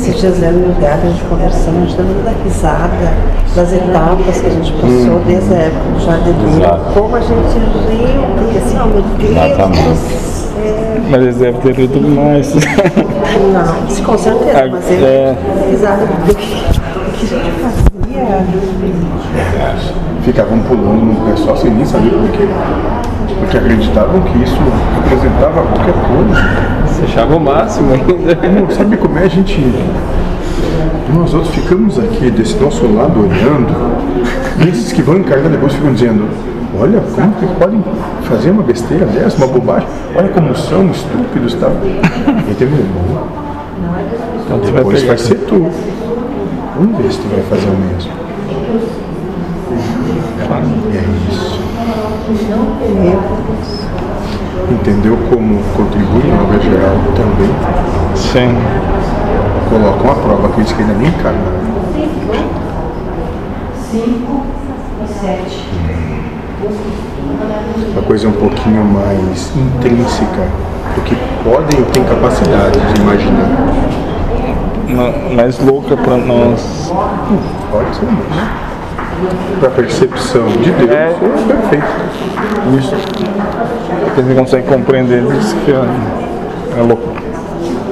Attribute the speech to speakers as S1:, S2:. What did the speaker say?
S1: esses dias eu e o Gabi, a gente conversando, a gente dando da risada das etapas que a gente passou
S2: Hum.
S1: desde a época do jardineiro. Como a gente riu, porque assim, oh meu Deus
S3: Exatamente.
S1: do céu.
S2: Mas eles devem ter rido mais.
S1: Não, se com certeza, mas ele
S2: É.
S1: risada do que, do que a gente fazia.
S4: Ficavam pulando no só sem nem saber por quê. Porque acreditavam que isso representava qualquer coisa.
S2: Você achava o máximo ainda.
S4: Não, sabe como é a gente. Nós outros ficamos aqui desse nosso lado olhando, e esses que vão encarnar depois ficam dizendo: Olha, como que podem fazer uma besteira dessa, uma bobagem? Olha como são estúpidos, tá? E teve um bom.
S2: Então vai
S4: Depois
S2: pegar.
S4: vai ser tu. Vamos ver se tu vai fazer o mesmo. E é isso. Entendeu como contribui na obra geral também?
S2: Sim.
S4: Colocam à prova aqueles que ainda nem encarnaram. Uma coisa um pouquinho mais intrínseca do que podem ou têm capacidade de imaginar.
S2: Ma- Mais louca pra nós.
S4: Pode ser mesmo. Para a percepção de Deus,
S2: É.
S4: é perfeito.
S2: Isso. Porque você consegue compreender isso que é, é louco.